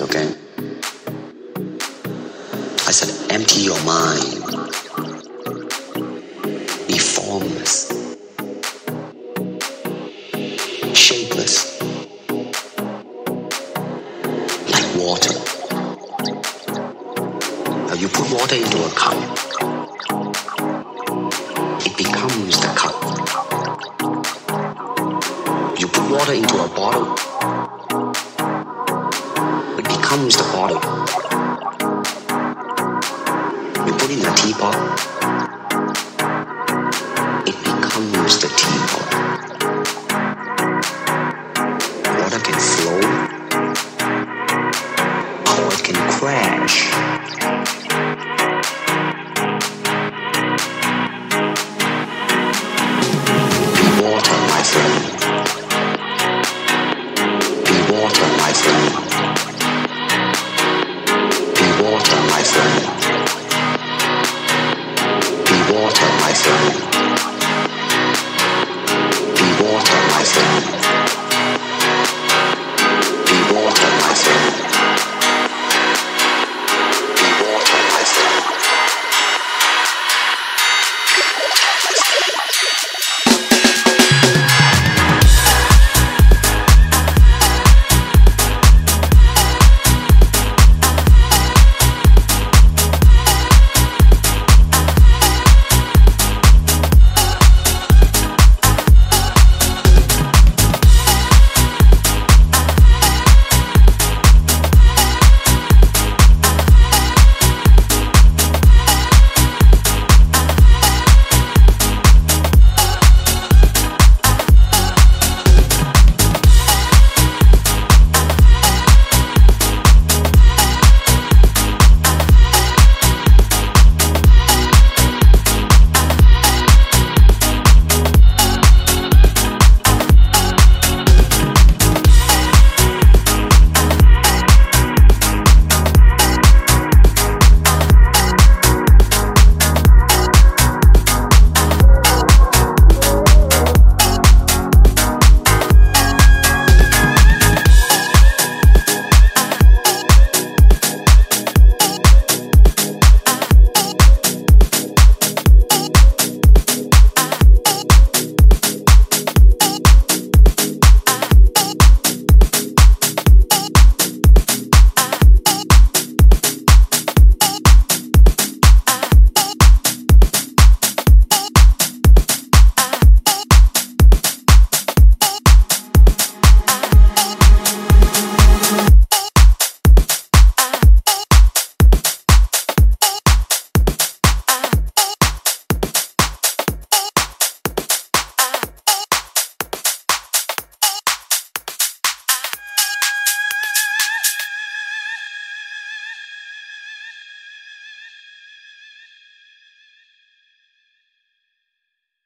Okay? I said, empty your mind. Be formless. Shapeless. Like water. Now you put water into a cup. It becomes the cup. You put water into a bottle. It becomes the bottle.